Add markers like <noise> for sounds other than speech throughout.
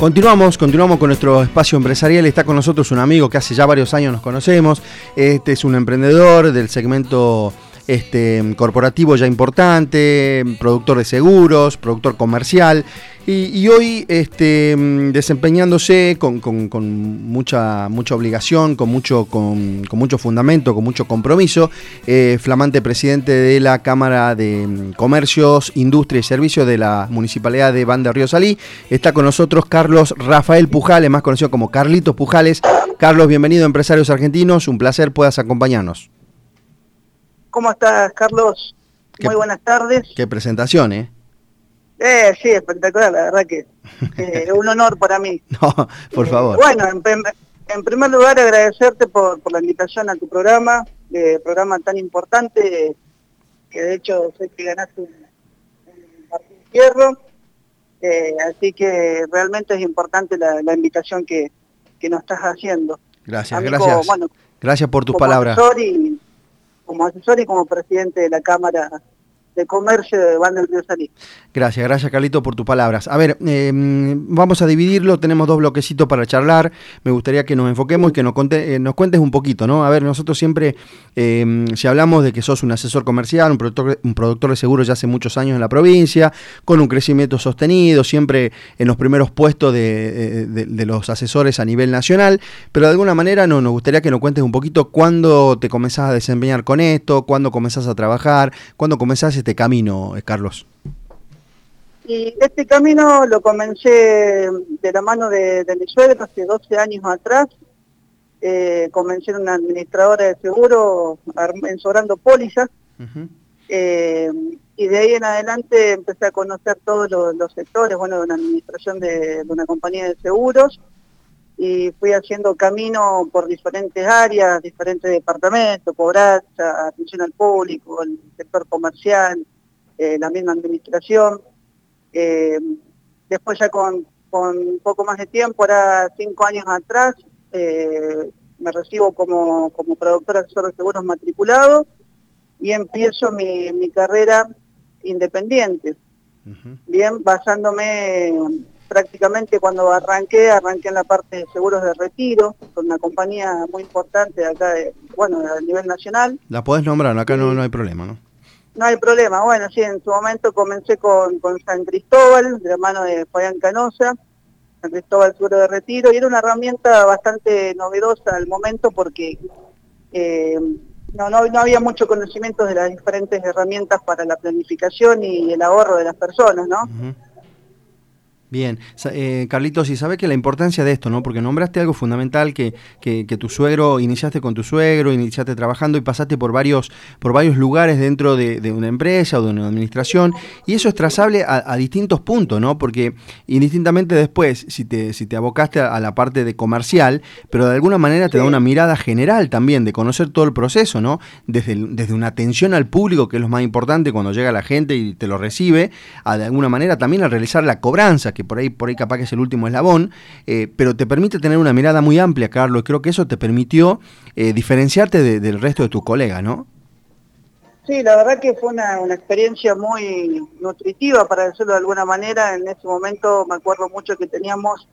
Continuamos, continuamos con nuestro espacio empresarial. Está con nosotros un amigo que hace ya varios años nos conocemos. Este es un emprendedor del segmento este, corporativo ya importante, productor de seguros, productor comercial. Y, hoy este, desempeñándose con, mucha, mucha obligación, con mucho, con, mucho fundamento, con mucho compromiso, eh, flamante presidente de la Cámara de Comercios, Industria y Servicios de la Municipalidad de Banda Río Salí. Está con nosotros Carlos Rafael Pujales, más conocido como Carlitos Pujales. Carlos, bienvenido a Empresarios Argentinos, un placer puedas acompañarnos. ¿Cómo estás, Carlos? Muy buenas tardes. Qué presentación, ¿eh? Eh, sí, espectacular, la verdad que es <laughs> eh, un honor para mí. No, por eh, favor. bueno, en, primer lugar agradecerte por, la invitación a tu programa, eh, programa tan importante, que de hecho sé que ganaste un, Martín Fierro, así que realmente es importante la, invitación que, nos estás haciendo. Gracias, gracias. gracias por tus palabras como asesor y como presidente de la Cámara de Comercio de Banda del Río Gracias, gracias Carlito por tus palabras. A ver, em, vamos a dividirlo, tenemos dos bloquecitos para charlar, me gustaría que nos enfoquemos y que nos, eh, nos cuentes un poquito, ¿no? A ver, nosotros siempre, em, si hablamos de que sos un asesor comercial, un productor, un productor de seguros ya hace muchos años en la provincia, con un crecimiento sostenido, siempre en los primeros puestos de, de los asesores a nivel nacional, pero de alguna manera no, nos gustaría que nos cuentes un poquito cuándo te comenzás a desempeñar con esto, cuándo comenzás a trabajar, cuándo comenzás este camino, eh, Carlos? Y este camino lo comencé de la mano de, mi suegro hace 12 años atrás. Eh, comencé en una administradora de seguro, ensobrando pólizas. Eh, y de ahí en adelante empecé a conocer todos los, sectores, bueno, de una administración de, una compañía de seguros. Y fui haciendo camino por diferentes áreas, diferentes departamentos, cobranza, atención al público, el sector comercial, eh, la misma administración. Eh, después ya con, un poco más de tiempo, ahora cinco años atrás, eh, me recibo como, como productor asesor de seguros matriculado y empiezo mi, carrera independiente. Bien, basándome prácticamente cuando arranqué, arranqué en la parte de seguros de retiro, con una compañía muy importante acá, de, bueno, a nivel nacional. La podés nombrar, acá no, no hay problema, ¿no? No hay problema. Bueno, sí, en su momento comencé con, con San Cristóbal, de la mano de Fabián Canosa, San Cristóbal Seguro de Retiro, y era una herramienta bastante novedosa al momento porque eh, no, no, había mucho conocimiento de las diferentes herramientas para la planificación y el ahorro de las personas, ¿no? Bien, eh, Carlitos, y sabe que la importancia de esto, ¿no? Porque nombraste algo fundamental que, que, tu suegro, iniciaste con tu suegro, iniciaste trabajando y pasaste por varios, por varios lugares dentro de, una empresa o de una administración, y eso es trazable a, distintos puntos, ¿no? Porque indistintamente después, si te, si te abocaste a, la parte de comercial, pero de alguna manera te da una mirada general también de conocer todo el proceso, ¿no? Desde, desde una atención al público, que es lo más importante cuando llega la gente y te lo recibe, a de alguna manera también a realizar la cobranza, que por ahí, por ahí capaz que es el último eslabón, eh, pero te permite tener una mirada muy amplia, Carlos, creo que eso te permitió eh, diferenciarte del resto de tus colegas, ¿no? Sí, la verdad que fue una, experiencia muy nutritiva, para decirlo de alguna manera. En ese momento me acuerdo mucho que teníamos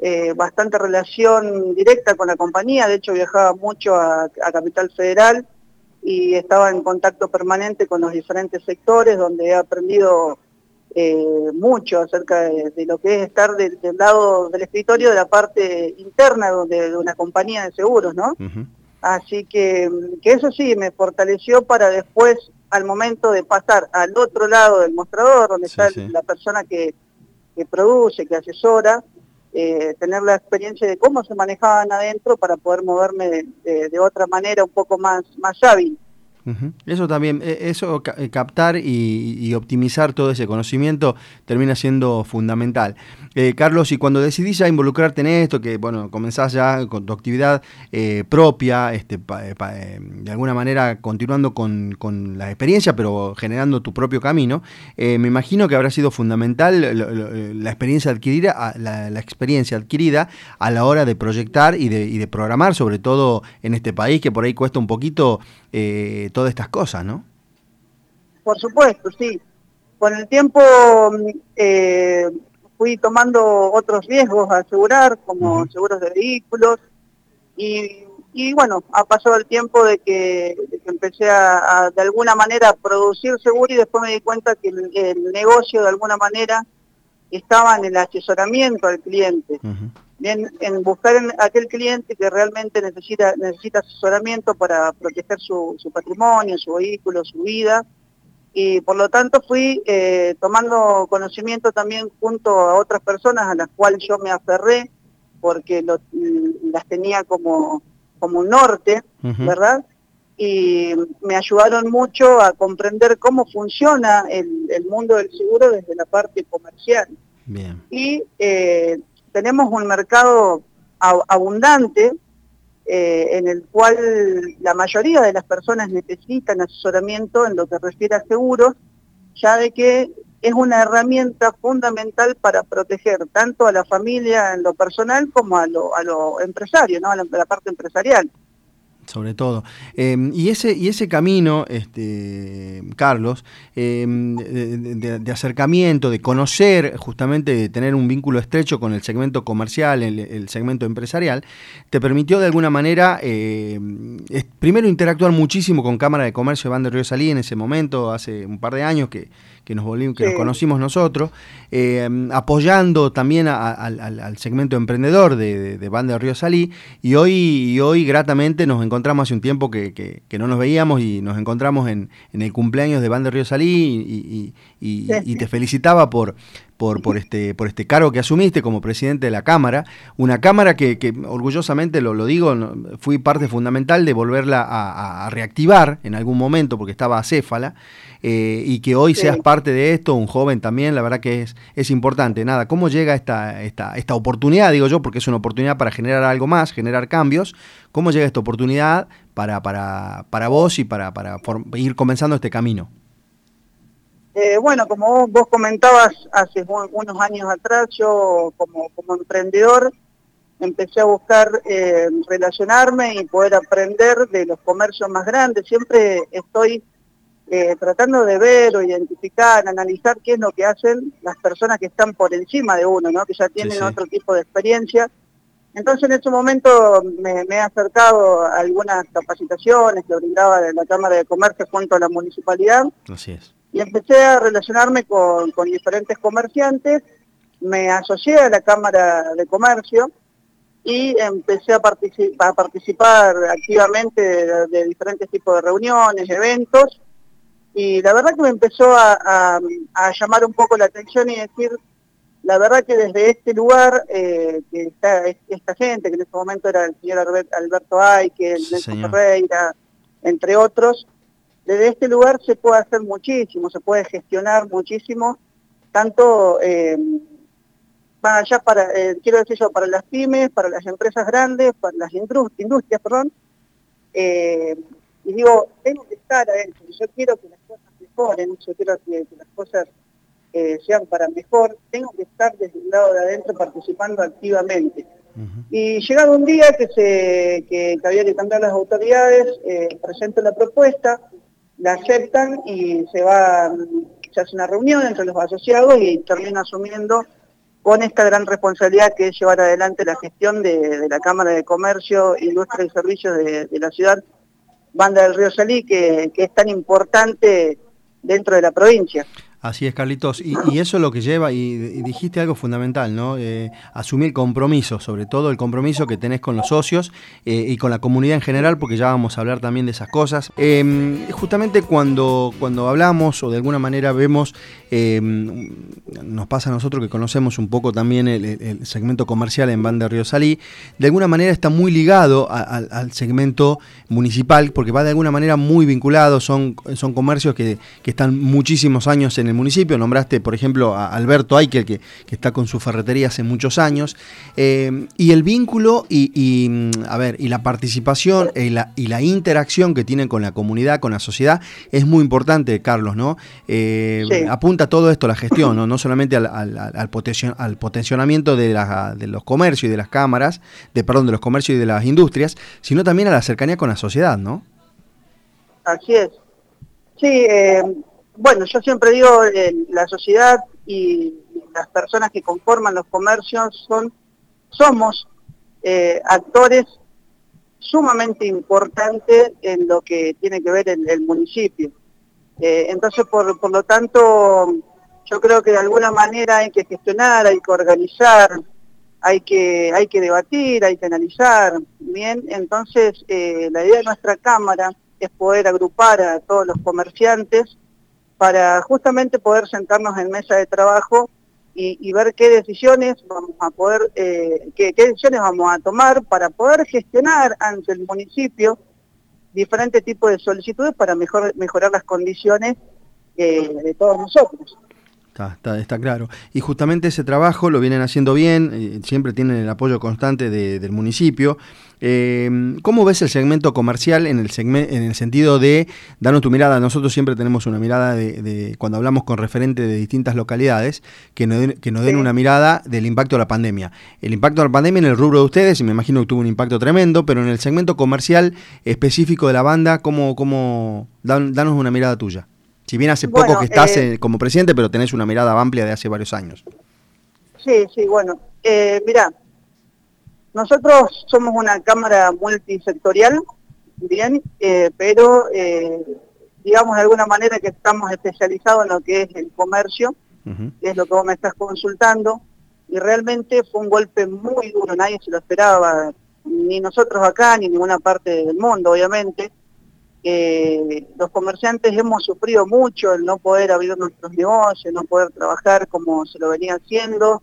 eh, bastante relación directa con la compañía, de hecho viajaba mucho a, Capital Federal y estaba en contacto permanente con los diferentes sectores, donde he aprendido eh, mucho acerca de, lo que es estar del lado del escritorio de la parte interna de, una compañía de seguros, ¿no? Así que, que eso sí, me fortaleció para después, al momento de pasar al otro lado del mostrador, donde está la persona que, produce, que asesora, eh, tener la experiencia de cómo se manejaban adentro para poder moverme de, de otra manera un poco más, más hábil. Eso también, e, eso eh, captar y, optimizar todo ese conocimiento termina siendo fundamental. Eh, Carlos, y cuando decidís ya involucrarte en esto, que bueno, comenzás ya con tu actividad eh, propia, este, de alguna manera continuando con, la experiencia, pero generando tu propio camino, me imagino que habrá sido fundamental la experiencia adquirida, la, experiencia adquirida a la hora de proyectar y de, y de programar, sobre todo en este país que por ahí cuesta un poquito eh, todas estas cosas, ¿no? Por supuesto, sí. Con el tiempo eh, fui tomando otros riesgos a asegurar, como seguros de vehículos, y, y, bueno, ha pasado el tiempo de que, empecé a, de alguna manera, producir seguro y después me di cuenta que el, negocio, de alguna manera, estaba en el asesoramiento al cliente. En buscar a aquel cliente que realmente necesita, necesita asesoramiento para proteger su, su patrimonio, su vehículo, su vida, y por lo tanto fui eh, tomando conocimiento también junto a otras personas a las cuales yo me aferré porque las tenía como, como un norte, ¿verdad? Y me ayudaron mucho a comprender cómo funciona el, el mundo del seguro desde la parte comercial. Bien. Y eh, tenemos un mercado abundante eh, en el cual la mayoría de las personas necesitan asesoramiento en lo que refiere a seguros, ya de que es una herramienta fundamental para proteger tanto a la familia en lo personal como a lo, a empresario, ¿no? a la parte empresarial sobre todo. Em, y, ese, y ese camino, este, Carlos, em, de, acercamiento, de conocer, justamente de tener un vínculo estrecho con el segmento comercial, el, segmento empresarial, te permitió de alguna manera, em, primero interactuar muchísimo con Cámara de Comercio de Banda de Río Salí en ese momento, hace un par de años que, que nos volvimos, que nos conocimos nosotros, apoyando también al, segmento emprendedor de, de, Banda de Río Salí, y hoy, y hoy gratamente nos encontramos hace un tiempo que, que, no nos veíamos y nos encontramos en, en el cumpleaños de Banda Río Salí y, te felicitaba por, por, por, este, por este cargo que asumiste como presidente de la Cámara, una Cámara que, que orgullosamente, lo, lo, digo, fui parte fundamental de volverla a, reactivar en algún momento porque estaba acéfala, eh, y que hoy seas parte de esto, un joven también, la verdad que es, es importante. Nada, ¿cómo llega esta, esta, esta oportunidad, digo yo, porque es una oportunidad para generar algo más, generar cambios? ¿Cómo llega esta oportunidad para, para, para vos y para, para ir comenzando este camino? Eh, bueno, como vos, comentabas hace unos años atrás, yo como, como emprendedor empecé a buscar eh, relacionarme y poder aprender de los comercios más grandes. Siempre estoy eh, tratando de ver o identificar, analizar qué es lo que hacen las personas que están por encima de uno, ¿no? que ya tienen otro tipo de experiencia entonces en ese momento me, he acercado a algunas capacitaciones que brindaba de la Cámara de Comercio junto a la municipalidad. Así es. Y empecé a relacionarme con, diferentes comerciantes, me asocié a la Cámara de Comercio y empecé a, a participar activamente de, diferentes tipos de reuniones, eventos, y la verdad que me empezó a llamar un poco la atención y decir, la verdad que desde este lugar, eh, que está esta gente, que en este momento era el señor Alberto Aike, el Nelson Ferreira, entre otros, desde este lugar se puede hacer muchísimo, se puede gestionar muchísimo, tanto eh, allá para, eh, quiero decir yo, para las pymes, para las empresas grandes, para las industrias, perdón, eh, y digo, tengo que estar adentro, yo quiero que las cosas mejoren, yo quiero que las cosas eh, sean para mejor, tengo que estar desde el lado de adentro participando activamente. Y llegado un día que, se, que, había que cambiar las autoridades, eh, presento la propuesta, la aceptan y se va, se hace una reunión entre los asociados y termino asumiendo con esta gran responsabilidad que es llevar adelante la gestión de, la Cámara de Comercio, Industria y Servicios de, la ciudad Banda del Río Salí, que es tan importante dentro de la provincia. Así es, Carlitos. Y, eso es lo que lleva, y, dijiste algo fundamental, ¿no? Eh, asumir compromiso, sobre todo el compromiso que tenés con los socios eh, y con la comunidad en general, porque ya vamos a hablar también de esas cosas. Em, justamente cuando, cuando hablamos o de alguna manera vemos, em, nos pasa a nosotros que conocemos un poco también el, segmento comercial en Banda Río Salí, de alguna manera está muy ligado al segmento municipal, porque va de alguna manera muy vinculado, son, son comercios que, que están muchísimos años en el municipio. Nombraste, por ejemplo, a Alberto Aikel, que, que está con su ferretería hace muchos años. Eh, y el vínculo y, a ver, y la participación y la, y la, interacción que tienen con la comunidad, con la sociedad, es muy importante, Carlos, ¿no? Eh, apunta todo esto a la gestión, no, no solamente al, al, al, potenciamiento de, de los comercios y de las cámaras, de perdón, de los comercios y de las industrias, sino también a la cercanía con la sociedad, ¿no? Así es. Sí, eh, bueno, yo siempre digo, eh, la sociedad y las personas que conforman los comercios son, somos eh, actores sumamente importantes en lo que tiene que ver el, municipio. Eh, entonces, por, por lo tanto, yo creo que de alguna manera hay que gestionar, hay que organizar, hay que, hay que debatir, hay que analizar, ¿bien? Entonces, eh, la idea de nuestra Cámara es poder agrupar a todos los comerciantes para justamente poder sentarnos en mesa de trabajo y, ver qué decisiones vamos a poder, eh, qué, decisiones vamos a tomar para poder gestionar ante el municipio diferentes tipos de solicitudes para mejor, mejorar las condiciones eh, de todos nosotros. Está, está, claro. Y justamente ese trabajo lo vienen haciendo bien, eh, siempre tienen el apoyo constante del municipio. Eh, ¿Cómo ves el segmento comercial en el, en el sentido de darnos tu mirada? Nosotros siempre tenemos una mirada de, cuando hablamos con referentes de distintas localidades, que nos, den, que nos den una mirada del impacto de la pandemia. El impacto de la pandemia en el rubro de ustedes, y me imagino que tuvo un impacto tremendo, pero en el segmento comercial específico de la banda, ¿cómo, cómo danos una mirada tuya? Si bien hace poco que estás eh, como presidente, pero tenés una mirada amplia de hace varios años. Sí, sí, bueno. Eh, mira, nosotros somos una cámara multisectorial, bien, eh, pero eh, digamos de alguna manera que estamos especializados en lo que es el comercio, que es lo que vos me estás consultando, y realmente fue un golpe muy duro, nadie se lo esperaba, ni nosotros acá, ni en ninguna parte del mundo, obviamente, los comerciantes hemos sufrido mucho el no poder abrir nuestros negocios, no poder trabajar como se lo venía haciendo.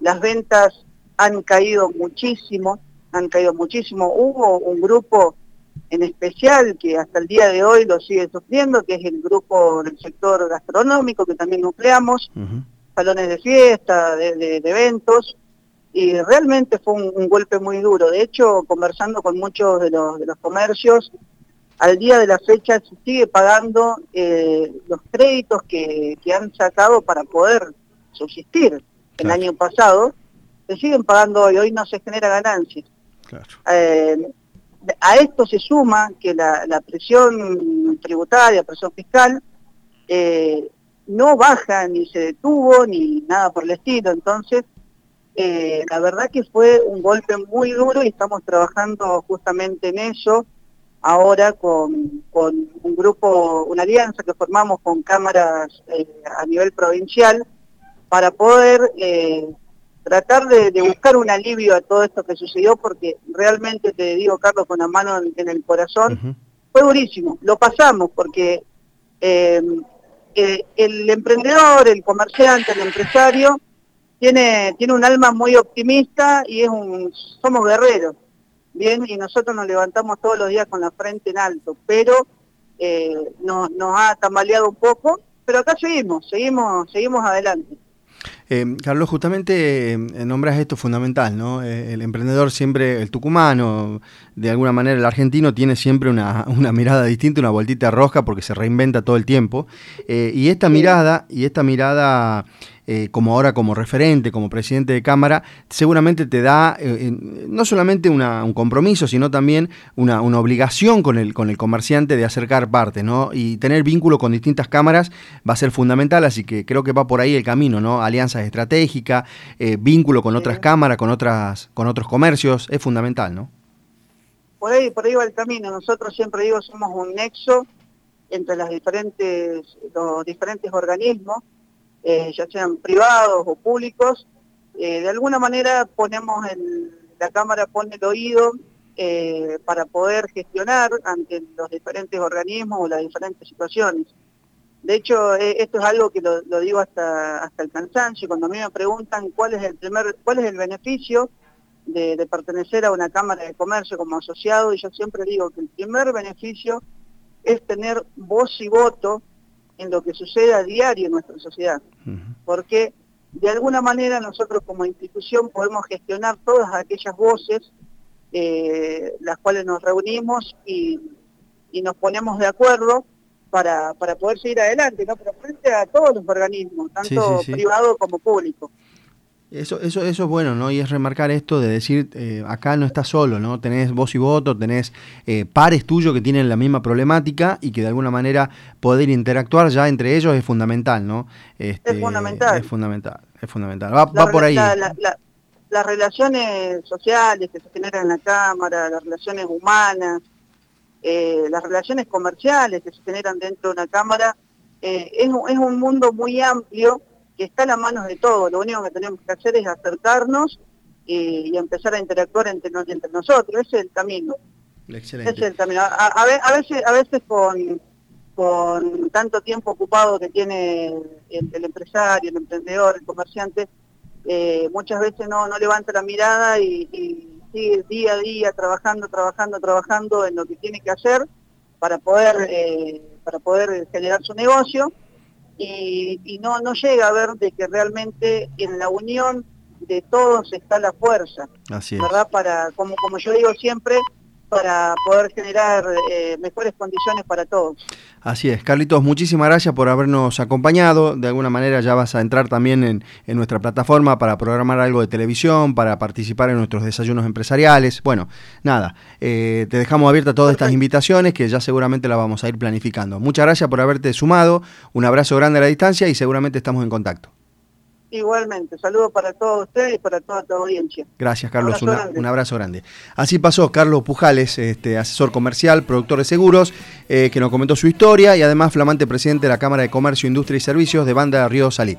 Las ventas han caído muchísimo, han caído muchísimo. Hubo un grupo en especial que hasta el día de hoy lo sigue sufriendo, que es el grupo del sector gastronómico que también nucleamos, salones de fiesta, de, eventos, y realmente fue un, golpe muy duro. De hecho, conversando con muchos de los, de los comercios, al día de la fecha se sigue pagando eh, los créditos que, han sacado para poder subsistir. El año pasado, se siguen pagando hoy, hoy no se genera ganancias. Eh, a esto se suma que la, presión tributaria, presión fiscal, eh, no baja ni se detuvo ni nada por el estilo, entonces la verdad que fue un golpe muy duro y estamos trabajando justamente en eso, ahora con, un grupo, una alianza que formamos con cámaras eh, a nivel provincial para poder eh, tratar de, buscar un alivio a todo esto que sucedió, porque realmente te digo, Carlos, con la mano en, el corazón, fue durísimo. Lo pasamos porque eh, el emprendedor, el comerciante, el empresario, tiene, tiene un alma muy optimista y es un, somos guerreros bien, y nosotros nos levantamos todos los días con la frente en alto, pero eh, nos, ha tambaleado un poco, pero acá seguimos, seguimos, seguimos adelante. Eh, Carlos, justamente eh, nombras esto fundamental, ¿no? el emprendedor siempre, el tucumano, de alguna manera el argentino, tiene siempre una, <laughs> una mirada distinta, una vueltita roja porque se reinventa todo el tiempo. y esta mirada, y esta mirada eh, como ahora como referente, como presidente de Cámara, seguramente te da eh, no solamente un compromiso, sino también una, obligación con el, con el comerciante de acercar parte, ¿no? Y tener vínculo con distintas cámaras va a ser fundamental, así que creo que va por ahí el camino, ¿no? Alianzas estratégicas, eh, vínculo con otras cámaras, con, otras, con otros comercios, es fundamental, ¿no? Por ahí, por ahí va el camino. Nosotros siempre digo somos un nexo entre las diferentes, los diferentes organismos eh, ya sean privados o públicos, eh, de alguna manera ponemos el, la Cámara pone el oído eh, para poder gestionar ante los diferentes organismos o las diferentes situaciones. De hecho, esto es algo que lo, digo hasta, hasta el cansancio, cuando a mí me preguntan cuál es el primer, cuál es el beneficio de, de pertenecer a una Cámara de Comercio como asociado, y yo siempre digo que el primer beneficio es tener voz y voto en lo que sucede a diario en nuestra sociedad. Porque de alguna manera nosotros como institución podemos gestionar todas aquellas voces eh, las cuales nos reunimos y, nos ponemos de acuerdo para, para poder seguir adelante, ¿no? Pero frente a todos los organismos, tanto privado como público. Eso, eso, eso es bueno, ¿no? Y es remarcar esto de decir, eh, acá no estás solo, ¿no? Tenés voz y voto, tenés eh, pares tuyos que tienen la misma problemática y que de alguna manera poder interactuar ya entre ellos es fundamental, ¿no? Este, es fundamental. Es fundamental, es fundamental. Va, por ahí. las relaciones sociales que se generan en la Cámara, las relaciones humanas, eh, las relaciones comerciales que se generan dentro de una Cámara, es, es un mundo muy amplio que está a las manos de todos, lo único que tenemos que hacer es acercarnos y, empezar a interactuar entre, entre nosotros, ese es el camino. Excelente. Ese es el camino. A, veces, a veces con, con tanto tiempo ocupado que tiene el, empresario, el emprendedor, el comerciante, eh, muchas veces no, no levanta la mirada y, sigue día a día trabajando, trabajando, trabajando en lo que tiene que hacer para poder, eh, para poder generar su negocio y, no, no llega a ver de que realmente en la unión de todos está la fuerza, Así es. ¿verdad? Para, como, como yo digo siempre, para poder generar eh, mejores condiciones para todos. Así es. Carlitos, muchísimas gracias por habernos acompañado. De alguna manera ya vas a entrar también en, nuestra plataforma para programar algo de televisión, para participar en nuestros desayunos empresariales. Bueno, nada, eh, te dejamos abiertas todas estas invitaciones que ya seguramente las vamos a ir planificando. Muchas gracias por haberte sumado. Un abrazo grande a la distancia y seguramente estamos en contacto. Igualmente, saludos para todos ustedes y para toda tu audiencia. Gracias, Carlos, un abrazo grande. Así pasó Carlos Pujales, este, asesor comercial, productor de seguros, eh, que nos comentó su historia y además flamante presidente de la Cámara de Comercio, Industria y Servicios de Banda de Río Salí.